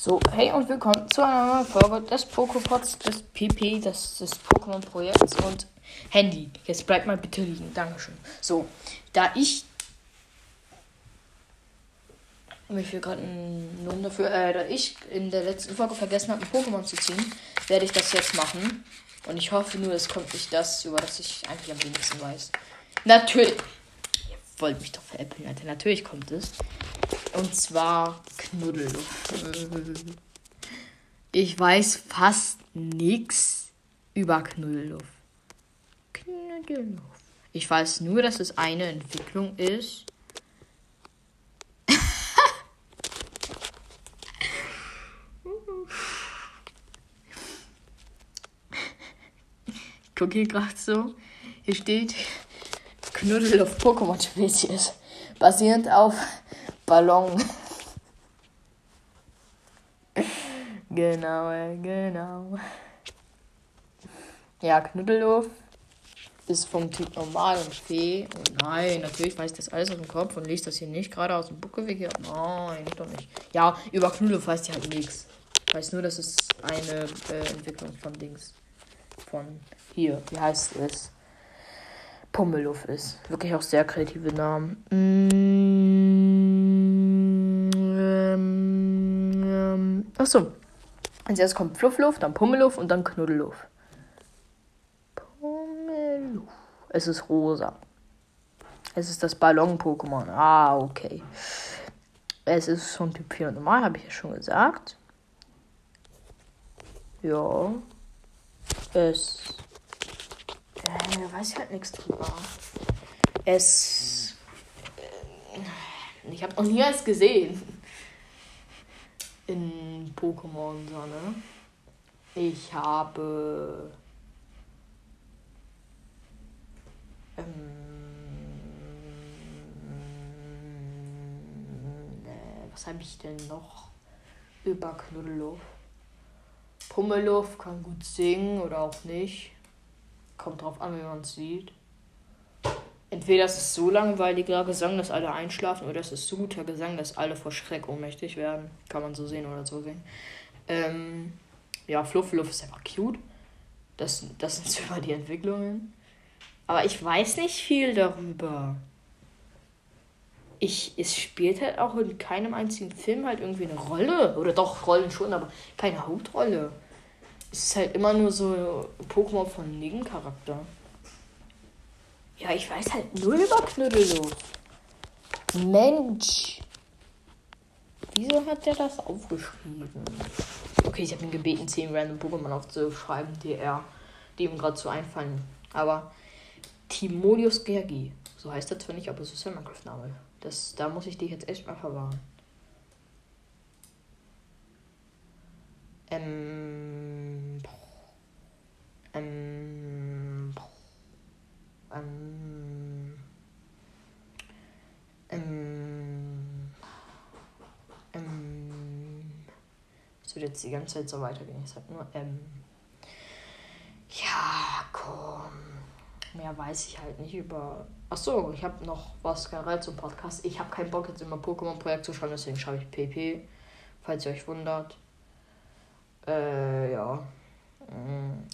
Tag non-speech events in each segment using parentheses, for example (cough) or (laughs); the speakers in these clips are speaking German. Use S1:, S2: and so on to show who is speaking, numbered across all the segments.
S1: So, hey und willkommen zu einer neuen Folge des Poképods, des PP, des, des Pokémon-Projekts und Handy. Jetzt bleibt mal bitte liegen. Dankeschön. So, da ich mich für gerade einen Lohn dafür, äh, da ich in der letzten Folge vergessen habe, ein Pokémon zu ziehen, werde ich das jetzt machen. Und ich hoffe nur, es kommt nicht das, über das ich eigentlich am wenigsten weiß. Natürlich. Ihr wollt mich doch veräppeln, Alter. Natürlich kommt es. Und zwar Knuddelluft. Ich weiß fast nichts über Knuddelluft. Knuddelluft. Ich weiß nur, dass es eine Entwicklung ist. Ich gucke hier gerade so. Hier steht Knuddelluft Pokémon Spezies. Basierend auf Ballon. (laughs) genau, äh, genau. Ja, Knuddelhof ist vom Typ normal und Fee. Und nein, natürlich weiß ich das alles aus dem Kopf und lese das hier nicht gerade aus dem Buckelweg hier. Nein, doch nicht. Ja, über Knuddelhof weiß ich halt nichts. Ich weiß nur, dass es eine äh, Entwicklung von Dings. Von hier, wie heißt es? Pummeluff ist. Wirklich auch sehr kreative Namen. Mm, ähm, achso. Als erstes kommt Fluffluff, dann Pummeluff und dann Knuddelluff. Pummeluff. Es ist rosa. Es ist das Ballon-Pokémon. Ah, okay. Es ist von Typ 4 normal, habe ich ja schon gesagt. Ja. Es. Äh, weiß ich halt nichts drüber. Es. Äh, ich habe noch nie eins gesehen. In Pokémon Sonne. Ich habe. Ähm, äh, was habe ich denn noch über Knuddelhof? Pummeluff kann gut singen oder auch nicht. Kommt drauf an, wie man es sieht. Entweder ist es so langweiliger Gesang, dass alle einschlafen, oder es ist so guter Gesang, dass alle vor Schreck ohnmächtig werden. Kann man so sehen oder so sehen. Ähm, ja, Fluffluff ist einfach cute. Das, das sind (laughs) so immer die Entwicklungen. Aber ich weiß nicht viel darüber. Ich, es spielt halt auch in keinem einzigen Film halt irgendwie eine Rolle. Oder doch, Rollen schon, aber keine Hauptrolle. Es ist halt immer nur so Pokémon von Nebencharakter. Ja, ich weiß halt null über Knuddelhof. Mensch. Wieso hat der das aufgeschrieben? Okay, ich habe ihn gebeten, 10 random Pokémon aufzuschreiben, die er, die ihm gerade so einfallen. Aber Timolius Gergi. So heißt er zwar nicht, aber es ist ein Minecraft-Name. Das, da muss ich dich jetzt echt mal verwahren. Ähm. Ähm. Es wird jetzt die ganze Zeit so weitergehen. Ich sag nur ähm. Ja, komm. Mehr weiß ich halt nicht über. Achso, ich habe noch was generell zum Podcast. Ich habe keinen Bock jetzt immer Pokémon-Projekt zu schreiben, deswegen schreibe ich PP. Falls ihr euch wundert. Äh, ja.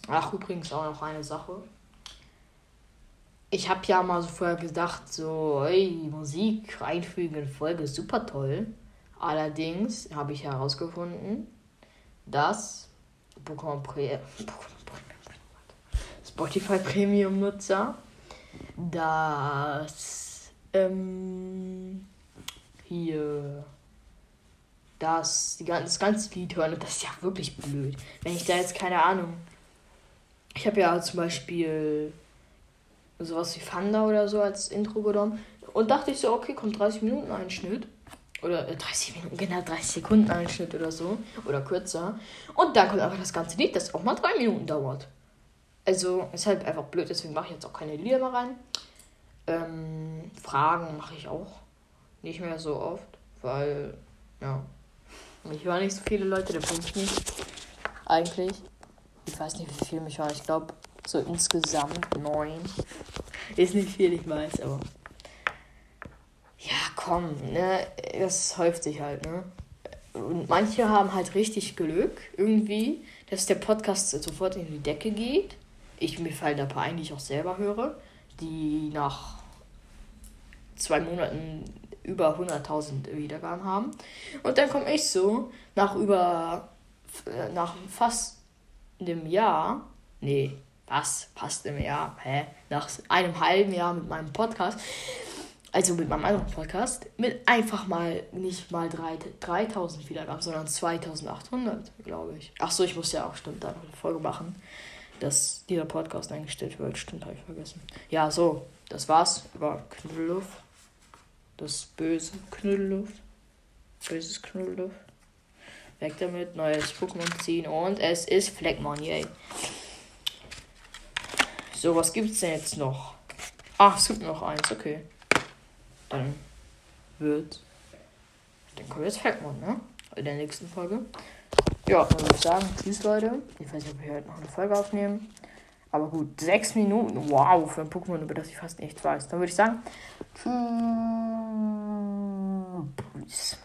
S1: Ach, übrigens auch noch eine Sache. Ich habe ja mal so vorher gedacht, so, ey, Musik einfügen in Folge, super toll. Allerdings habe ich herausgefunden, Pokémon Pre Spotify Premium Nutzer, dass ähm, hier das, die, das ganze Lied hören und das ist ja wirklich blöd. Wenn ich da jetzt keine Ahnung. Ich habe ja zum Beispiel sowas wie Fanda oder so als Intro genommen und dachte ich so, okay, kommt 30 Minuten Einschnitt. Oder äh, 30 Minuten, genau 30 Sekunden Einschnitt oder so. Oder kürzer. Und dann kommt einfach das ganze Lied, das auch mal 3 Minuten dauert. Also ist halt einfach blöd, deswegen mache ich jetzt auch keine Lieder mehr rein. Ähm, Fragen mache ich auch nicht mehr so oft, weil, ja, ich höre nicht so viele Leute, der bringt nicht. Eigentlich. Ich weiß nicht, wie viel mich hören. Ich glaube, so insgesamt neun. Ist nicht viel, ich weiß, aber. Komm, ne? Das häuft sich halt, ne? Und manche haben halt richtig Glück, irgendwie, dass der Podcast sofort in die Decke geht. Ich mir fallen da ein paar ein, die ich auch selber höre, die nach zwei Monaten über 100.000 Wiedergaben haben. Und dann komme ich so nach über, äh, nach fast einem Jahr, nee, was, fast einem Jahr, hä, nach einem halben Jahr mit meinem Podcast, also mit meinem anderen Podcast, mit einfach mal nicht mal 3000 Wiedergaben, sondern 2800, glaube ich. Ach so, ich muss ja auch stimmt da noch eine Folge machen, dass dieser Podcast eingestellt wird. Stimmt, habe ich vergessen. Ja, so, das war's über Knüdelluft. Das böse Knüdelluft. Böses Knüdelluft. Weg damit, neues Pokémon ziehen und es ist Fleckmon, yay. So, was gibt's denn jetzt noch? Ach, es gibt noch eins, okay. Dann wird. Dann kommt jetzt Fleckmon, ne? In der nächsten Folge. Ja, dann würde ich sagen, tschüss Leute. Ich weiß nicht, ob wir heute noch eine Folge aufnehmen. Aber gut, sechs Minuten. Wow, für ein Pokémon, über das ich fast nichts weiß. Dann würde ich sagen, tschüss.